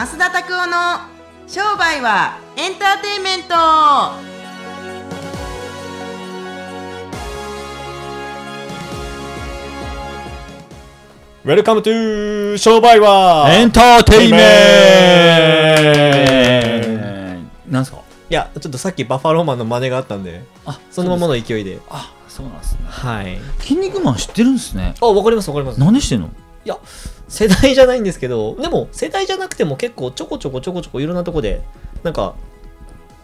増田拓夫の商売はエンターテインメント。 Welcome to 商売はエンターテイメント。なんすか？いや、ちょっとさっきバッファローマンの真似があったんで、あそのままの勢いで。あそうなんですね。はい。キン肉マン知ってるんですね。あ、わかりますわかります。何してんの？いや、世代じゃないんですけど、でも世代じゃなくても結構ちょこちょこちょこちょこいろんなとこで、なんか、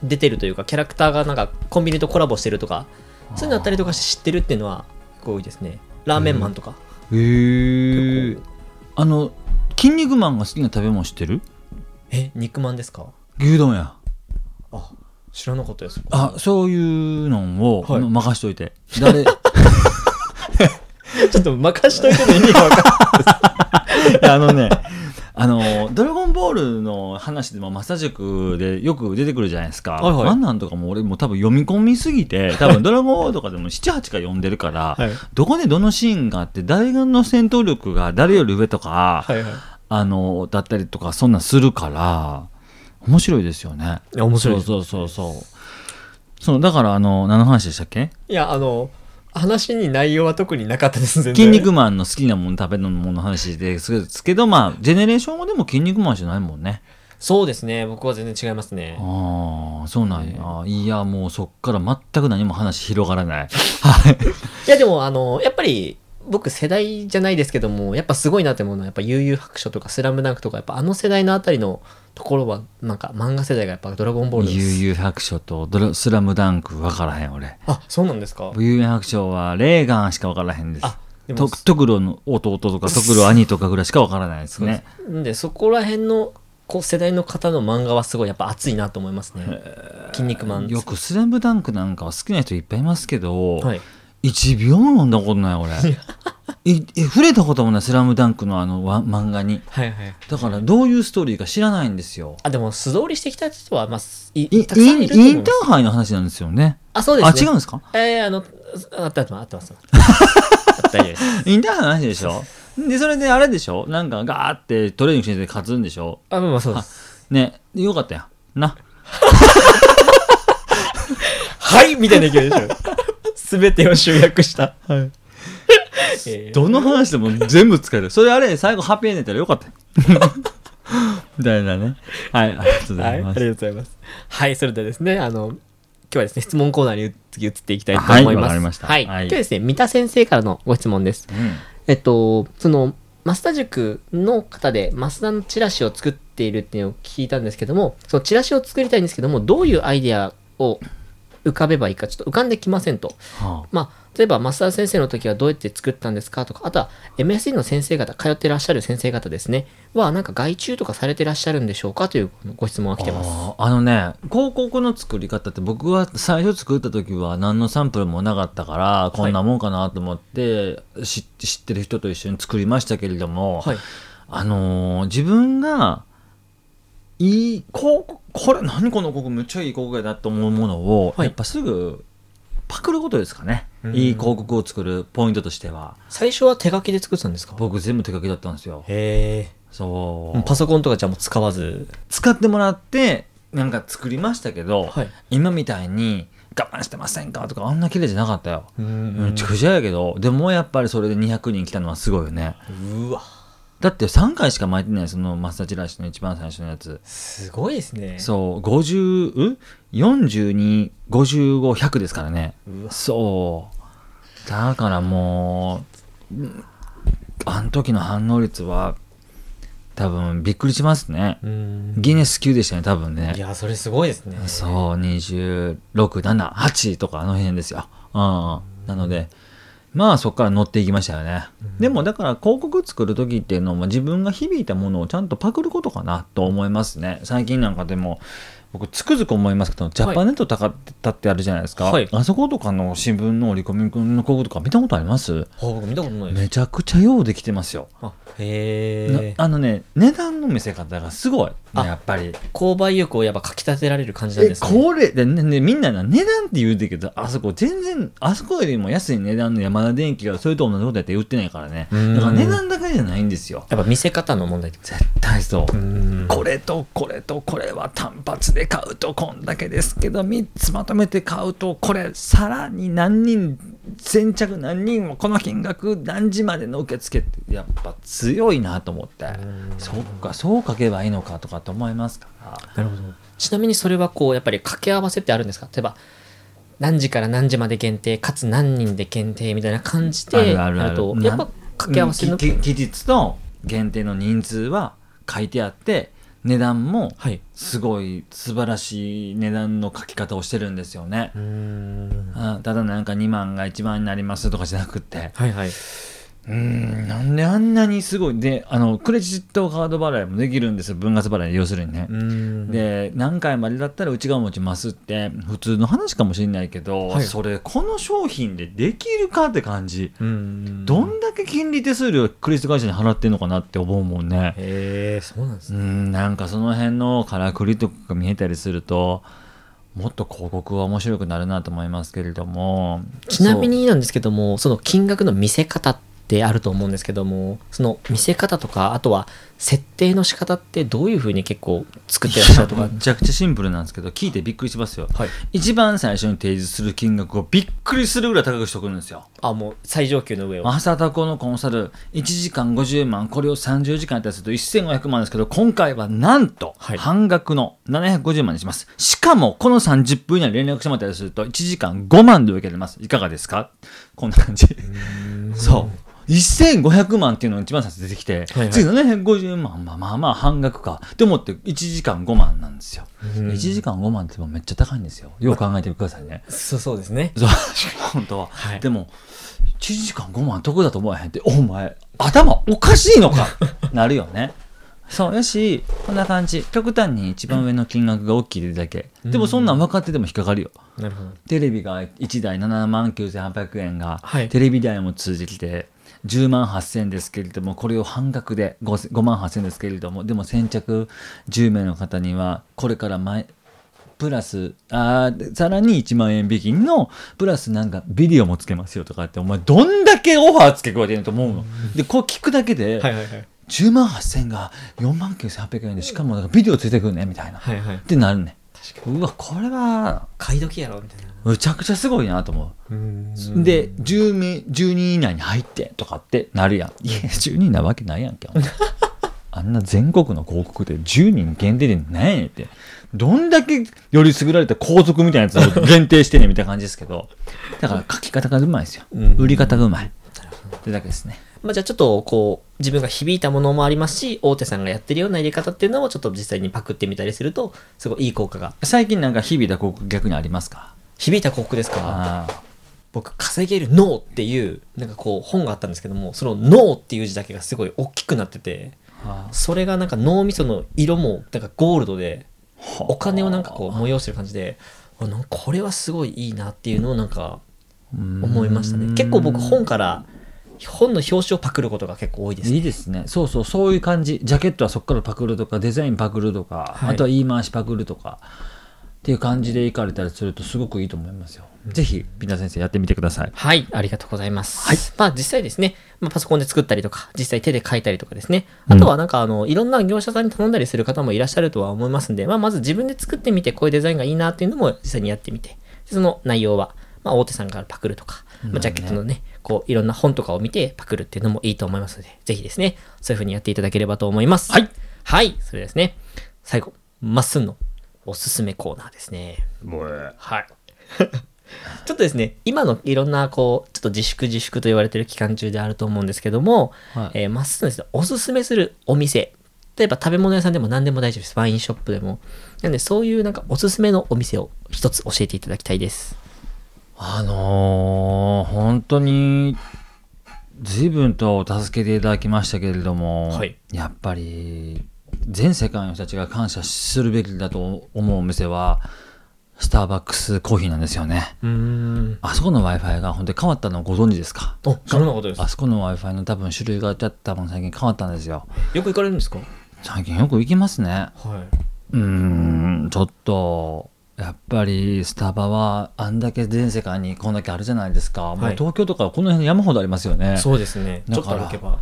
出てるというか、キャラクターがなんかコンビニとコラボしてるとか、そういうのあったりとかして知ってるっていうのは結構多いですね。ラーメンマンとか。へえあの筋肉マンが好きな食べ物知ってる？え、肉まんですか？牛丼やあ、知らなかったです。あそういうのを、はい。任しといて。誰？ちょっと任しといての意味がわかんない。あのね、あの、ドラゴンボールの話でも、マサ塾でよく出てくるじゃないですか。はいはいとかも俺も多分読み込みすぎて、多分ドラゴンボールとかでも7、8回読んでるから、はいどこでどのシーンがあって、誰の戦闘力が誰より上とか、はいはい。あの、だったりとか、そんなんするから、面白いですよね。面白いそうそうそうそう。そう、だから、あの、何の話でしたっけ？いや、あの、話に内容は特になかったです。筋肉マンの好きなもの食べるものの話ですけど、まあ、ジェネレーションはでも筋肉マンじゃないもんね。そうですね。僕は全然違いますね。ああ、そうなんや。いや、もうそっから全く何も話広がらない。いや、でも、あの、やっぱり、僕世代じゃないですけども、やっぱすごいなって思うのは、やっぱ悠々白書とかスラムダンクとか、やっぱあの世代のあたりのところは、なんか漫画世代がやっぱドラゴンボールです。悠々白書とドラスラムダンク分からへん、俺。あ、そうなんですか悠々白書はレーガンしか分からへんですあ。でもとトクロの弟とかトクロ兄とかぐらいしか分からないですね。んで、そこら辺の、こう世代の方の漫画はすごいやっぱ熱いなと思いますね。筋肉マン。よくスラムダンクなんかは好きな人いっぱいいますけど、はい。1秒も読んだことない俺。いい触れたこともないスラムダンクのあのわ漫画に。はいはい。だからどういうストーリーか知らないんですよ。あ、でも素通りしてきた人は、まあ、いイイたくさんいインターハイの話なんですよね。あ、そうですね。あ、違うんですか？えー、あの、あったあったあったます。あ大丈夫です。インターハイの話でしょ？で、それであれでしょ？なんかガーってトレーニングしてて勝つんでしょ？あ、まあまあそうです。ね、よかったやん。な。はいみたいな勢いでしょ。すべてを集約した。はい。えーどの話でも全部使える。それあれ、最後ハッピーエンドやったらよかったよ。みたいなね。はい、ありがとうごはい、ありがざいます。とうございます。はい、それではですね、あの、今日はですね、質問コーナーに次移っていきたいと思います。はいわかりましたはい。はい今日はですね、三田先生からのご質問です。うんえっと、その、増田塾の方で、増田のチラシを作っているっていうのを聞いたんですけども、そのチラシを作りたいんですけども、どういうアイデアを浮かべばいいか、ちょっと浮かんできませんと。はまあ、例えば、増田先生の時はどうやって作ったんですかとか、あとは MSD の先生方、通ってらっしゃる先生方ですね、は、なんか外注とかされてらっしゃるんでしょうかというご質問が来てます。あのね広告の作り方って僕は 最初作った時は何のサンプルもなかったからこんなもんかなと思って、知知ってる人と一緒に作りましたけれども、はい。あのー自分がいい広告これ何この広告めっちゃいい広告やなと思うものを、はいやっぱすぐパクることですかねうんいい広告を作るポイントとしては最初は手書きで作ってたんですか？僕全部手書きだったんですよへそうえ。パソコンとかじゃもう使わず。使ってもらってなんか作りましたけど、はい。今みたいに我慢してませんか？とかあんな綺麗じゃなかったよ。うんめちゃくちゃやけど、でもやっぱりそれで200人来たのはすごいよね。うわ。だって3回しか巻いてないそのマスターチラシの一番最初のやつ。すごいですね。そう、50、ん ?42、55、100ですからね。そう。だからもう、うんあの時の反応率は多分びっくりしますね。うん。ギネス級でしたね、多分ね。いや、それすごいですね。そう、26、7、8とかあの辺ですよ。うん。なので、まあそこから乗っていきましたよね。でもだから広告作る時っていうのは自分が響いたものをちゃんとパクることかなと思いますね。最近なんかでも僕つくづく思いますけどジャパネット高田ってあるじゃないですか、はい。あそことかの新聞の折り込みの広告とか見たことあります？あ僕見たことないです。めちゃくちゃようできてますよ、あへえなあのね値段の見せ方がすごい、ね、あやっぱり。購買意欲をやっぱかき立てられる感じなんえですね。これで、ねね、みんなな値段って言うてるけどあそこ全然あそこよりも安い値段の山田電機がそれと同じことやって売ってないからね。うん。だから値段だけじゃないんですよ。やっぱ見せ方の問題。絶対そう、ん。これとこれとこれは単発で買うとこんだけです。けど3つまとめて買うとこれさらに何人先着何人もこの金額何時までの受付ってやっぱ強いなと思って。そっかそう書けばいいのかとかって思いますか。らなるほどちなみにそれはこうやっぱり掛け合わせってあるんですか？例えば何時から何時まで限定かつ何人で限定みたいな感じであるとやっぱ掛け合わせの、期日と限定の人数は書いてあって値段もはい。すごい素晴らしい値段の書き方をしてるんですよね。うー。ん。あただなんか2万が1万になりますとかじゃなくて。はいはいうーんなんであんなにすごいであのクレジットカード払いもできるんですよ分割払い要するにねう。んで何回までだったらうちが持ちますって普通の話かもしれないけど、はいそれこの商品でできるかって感じ。うんどんだけ金利手数料クレジット会社に払ってんのかなって思うもんね。へえそうなんですねうん、なんかその辺のからくりとかが見えたりすると、もっと広告は面白くなるなと思いますけれども。ちなみになんですけどもその金額の見せ方ってあると思うんですけどもその見せ方とかあとは設定の仕方ってどういうふうに結構作ってらっしゃるとか？めちゃくちゃシンプルなんですけど、聞いてびっくりしますよ。はい一番最初に提示する金額をびっくりするぐらい高くしておくんですよ。あもう最上級の上を朝田子のコンサル、1時間50万、これを30時間やったりすると1500万ですけど、今回はなんとはい半額の750万にします。しかも、この30分以内に連絡してもらったりすると、1時間5万で受けれます。いかがですか？こんな感じ。そう。1500万っていうのが一番最初出てきて、はいはい次750万、まあまあまあ半額か。って思って1時間5万なんですよ。1時間5万ってもめっちゃ高いんですよ。よう考えてくださいね。そうそうですねそう、本当は。はいでも、1時間5万得だと思わへんって、お前、頭おかしいのか？なるよね。そう、よし、こんな感じ。極端に一番上の金額が大きいだけ。でもそんなん分かってても引っかかるよ。なるほどテレビが1台7万9800円が、はいテレビ代も通じてきて、10万8000ですけれども、これを半額で 5, 5万8000ですけれども、でも先着10名の方には、これから前、プラス、あさらに1万円引きの、プラスなんかビデオもつけますよとかって、お前どんだけオファーつけ加えてると思うの。で、こう聞くだけで、はいはいはい10万8000が4万9800円で、しかもなんかビデオついてくるね、みたいな。はいはいってなるね。うわ、これは、買い時やろみたいなむちゃくちゃすごいなと思う。うんで、10名、10人以内に入ってとかってなるやん。いや、10人なわけないやんけ。あんな全国の広告で10人限定で何やねんって。どんだけより優れた皇族みたいなやつを限定してんねんみたいな感じですけど。だから書き方がうまいですよ。うん売り方がうまい。ってだけですね。まあ、じゃあちょっとこう自分が響いたものもありますし大手さんがやってるような入れ方っていうのもちょっと実際にパクってみたりするとすごいいい効果が。最近なんか響いた広告逆にありますか？響いた広告ですか？僕稼げる脳っていうなんかこう本があったんですけどもその脳っていう字だけがすごい大きくなっててあそれがなんか脳みその色もなんかゴールドであ。お金をなんかこう催してる感じでこれはすごいいいなっていうのをなんか思いましたね。結構僕本から本の表紙をパクることが結構多いですねいいですね。そうそう、そういう感じ。ジャケットはそこからパクるとか、デザインパクるとか、はいあとは言い回しパクるとか、っていう感じでいかれたりするとすごくいいと思いますよ。ぜひ、ピナ先生やってみてください。はい、ありがとうございます。まあ実際ですね、まあ、パソコンで作ったりとか、実際手で書いたりとかですね、あとはなんかあの、いろんな業者さんに頼んだりする方もいらっしゃるとは思いますんで、まあまず自分で作ってみて、こういうデザインがいいなっていうのも実際にやってみて、でその内容は、まあ大手さんからパクるとか、まあ、ジャケットのね、こういろんな本とかを見てパクるっていうのもいいと思いますので、ぜひですね、そういう風にやっていただければと思います。はい。はい、それでですね、最後、まっすんのおすすめコーナーですね。はい。ちょっとですね、今のいろんな、こう、ちょっと自粛自粛と言われてる期間中であると思うんですけども、はいえーまっすぐですね、おすすめするお店。例えば食べ物屋さんでも何でも大丈夫です。ワインショップでも。なんで、そういうなんかおすすめのお店を一つ教えていただきたいです。あのー、本当に、随分とお助けていただきましたけれども、はい。やっぱり、全世界の人たちが感謝するべきだと思うお店はスターバックスコーヒーなんですよね。あそこの w i f i が本当に変わったのをご存知ですか？あ知らなかったです。あそこの w i f i の多分種類が多分最近変わったんですよ。よく行かれるんですか？最近よく行きますね。はうーんちょっとやっぱりスタバはあんだけ全世界にこんだけあるじゃないですか、もう東京とかこの辺山ほどありますよね。いそうですね。ちょっと歩けば。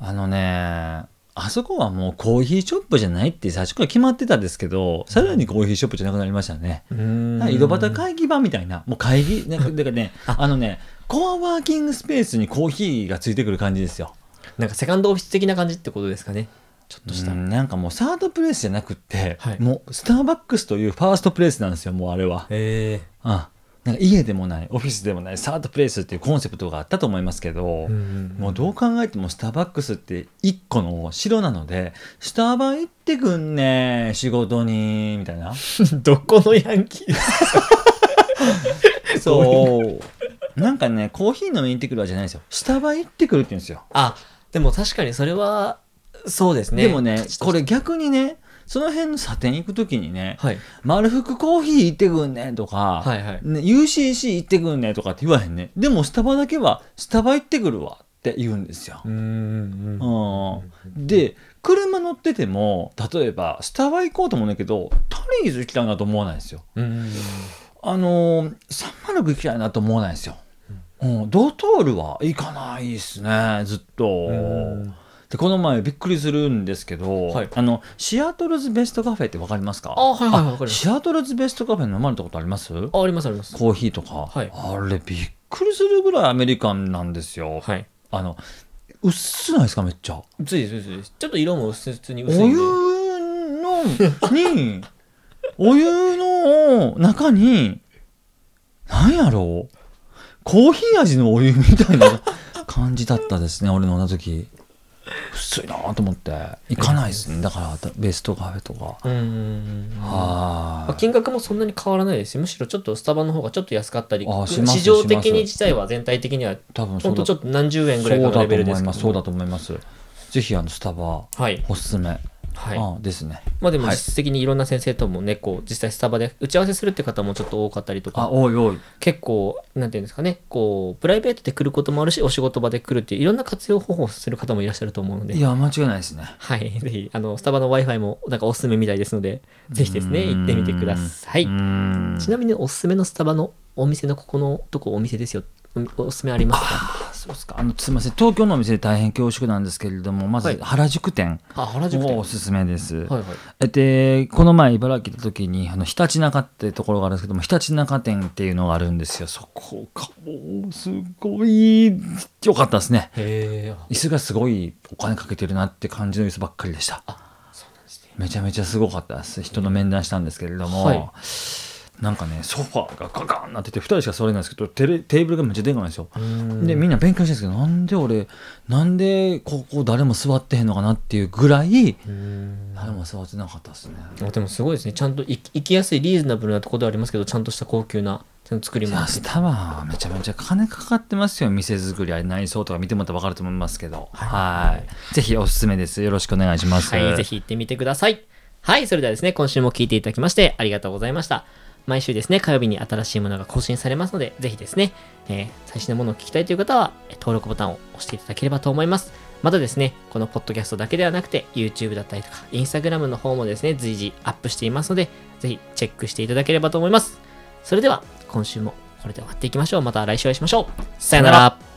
あのねあそこはもうコーヒーショップじゃないって最初から決まってたんですけどさらにコーヒーショップじゃなくなりましたね、井戸端会議版みたいな。もう会議なんか だからねあ。のねコアワーキングスペースにコーヒーがついてくる感じですよ。なんかセカンドオフィス的な感じってことですかねちょっとした。うんなんかもうサードプレイスじゃなくって、はい。もうスターバックスというファーストプレイスなんですよもうあれは。へえあなんか家でもないオフィスでもないサードプレイスっていうコンセプトがあったと思いますけど、もうどう考えてもスターバックスって一個の城なのでスタバ行ってくんね仕事にみたいな。どこのヤンキー？そう。なんかねコーヒー飲みに行ってくるわけじゃないんですよ。スタバ行ってくるって言うんですよ。あでも確かにそれはそうですね。でもねこれ逆にねその辺の査定行く時にねはい丸福コーヒー行ってくんねとか、はいはい。ね、UCC 行ってくんねとかって言わへんねでもスタバだけはスタバ行ってくるわって言うんですよ。うーんで車乗ってても例えばスタバ行こうと思うんだけどタリーズ行きたいなと思わないですよ。うんあのー、306行きたいなと思わないですよ、うん、ドトールは行かないですねずっと。んでこの前びっくりするんですけど、はい。あのシアトルズベストカフェって分かりますか？あはいはいはいわかります。シアトルズベストカフェ飲まれたことあります？あありますあります。コーヒーとか、はい。あれびっくりするぐらいアメリカンなんですよ、はい。あの薄ないですかめっちゃ？薄いです薄いです。ちょっと色も薄にお薄いんで。湯のに お湯の中に何やろ？うコーヒー味のお湯みたいな感じだったですね俺の飲んだ時薄いなと思って。行かないですね。だからベストカフェとか。はまあ金額もそんなに変わらないですよ。むしろちょっとスタバの方がちょっと安かったり。市場的に自体は全体的には多分ほんとちょっと何十円ぐらいかのレベルですそうだと思います。そうだと思います。ぜひあのスタバはい。おすすめ、はいあですね。まあでもはい。実質的にいろんな先生ともねこう実際スタバで打ち合わせするって方もちょっと多かったりとあかおいおい。結構なんていうんですかねこうプライベートで来ることもあるしお仕事場で来るっていういろんな活用方法をする方もいらっしゃると思うので。いや間違いないですね。はい。ぜひあのスタバの w i f i もなんかおすすめみたいですのでぜひですね行ってみてください。ちなみにおすすめのスタバのお店のここのとこお店ですよ。おおすすめありますか？あそうですか。あのすみません。東京のお店で大変恐縮なんですけれどもまずはい。原宿店あ原宿店。もおすすめです、はいはい。えでこの前茨城行った時にあのひたちなかってところがあるんですけどもひたちなか店っていうのがあるんですよ。そこがもうすごい良かったですね。椅子がすごいお金かけてるなって感じの椅子ばっかりでした。めちゃめちゃすごかったです。人の面談したんですけれども、はいなんかねソファーがガガンなってて2人しか座れないんですけどテレテーブルがめっちゃでかいんですよ。うん。でみんな勉強してるんですけどなんで俺なんでここ誰も座ってへんのかなっていうぐらいうん。誰も座ってなかったですね。あでもすごいですね。ちゃんと行き行きやすいリーズナブルなところではありますけどちゃんとした高級な作りいもあスタバはめちゃめちゃ金かかってますよ。店作りあれ内装とか見てもらったら分かると思いますけど。はい。ぜひおすすめです。よろしくお願いします。はい、ぜひ行ってみてください。はい、それではですね、今週も聞いていただきましてありがとうございました。毎週ですね、火曜日に新しいものが更新されますので、ぜひですね、えー最新のものを聞きたいという方は、登録ボタンを押していただければと思います。またですね、このポッドキャストだけではなくて、YouTube だったりとか、Instagram の方もですね、随時アップしていますので、ぜひチェックしていただければと思います。それでは、今週もこれで終わっていきましょう。また来週お会いしましょう。さよなら。